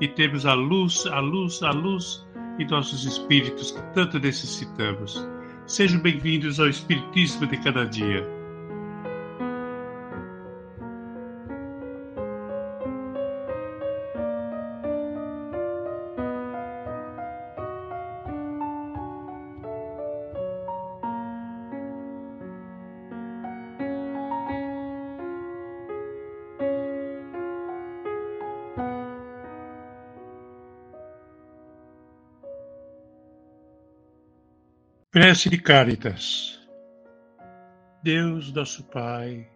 e termos a luz, a luz, a luz em nossos espíritos que tanto necessitamos. Sejam bem-vindos ao Espiritismo de cada dia. Prece de Caritas. Deus, nosso Pai,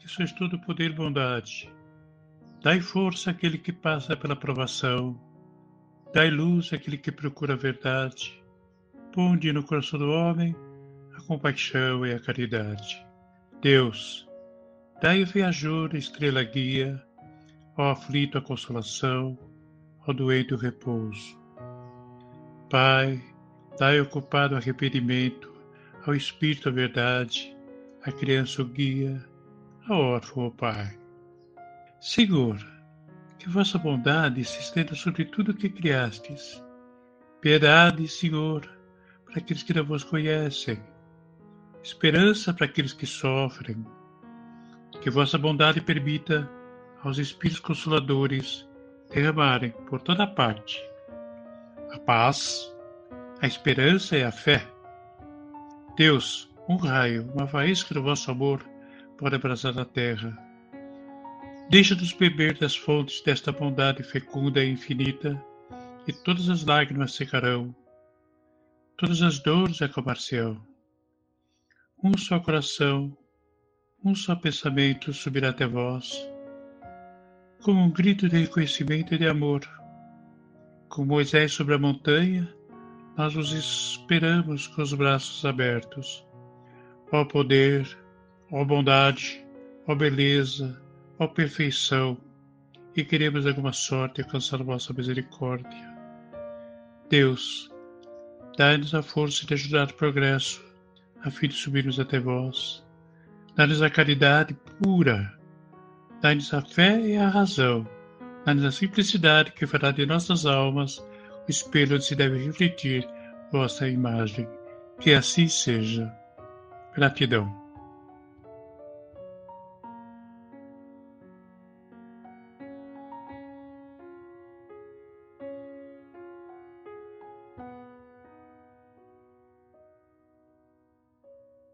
que sois todo poder e bondade, dai força àquele que passa pela provação, dai luz àquele que procura a verdade, ponde no coração do homem a compaixão e a caridade. Deus, dai ao viajor a estrela guia, ao aflito a consolação, ao doente o repouso. Pai, Dai ao culpado arrependimento, ao espírito a verdade, à criança o guia, ao órfão o pai. Senhor, que vossa bondade se estenda sobre tudo o que criastes. Piedade, Senhor, para aqueles que não vos conhecem. Esperança para aqueles que sofrem. Que vossa bondade permita aos Espíritos Consoladores derramarem por toda parte a paz, a esperança e a fé. Deus, um raio, uma faísca do vosso amor pode abraçar a terra. Deixa-nos beber das fontes desta bondade fecunda e infinita, e todas as lágrimas secarão, todas as dores acalmar-se-ão. Um só coração, um só pensamento subirá até vós, como um grito de reconhecimento e de amor. Com Moisés sobre a montanha, nós os esperamos com os braços abertos. Ó poder, ó bondade, ó beleza, ó perfeição, e queremos alguma sorte alcançar vossa misericórdia. Deus, dai-nos a força de ajudar o progresso, a fim de subirmos até vós. Dai-nos a caridade pura, dai-nos a fé e a razão, dai-nos a simplicidade que fará de nossas almas espelho onde se deve refletir vossa imagem. Que assim seja. Gratidão.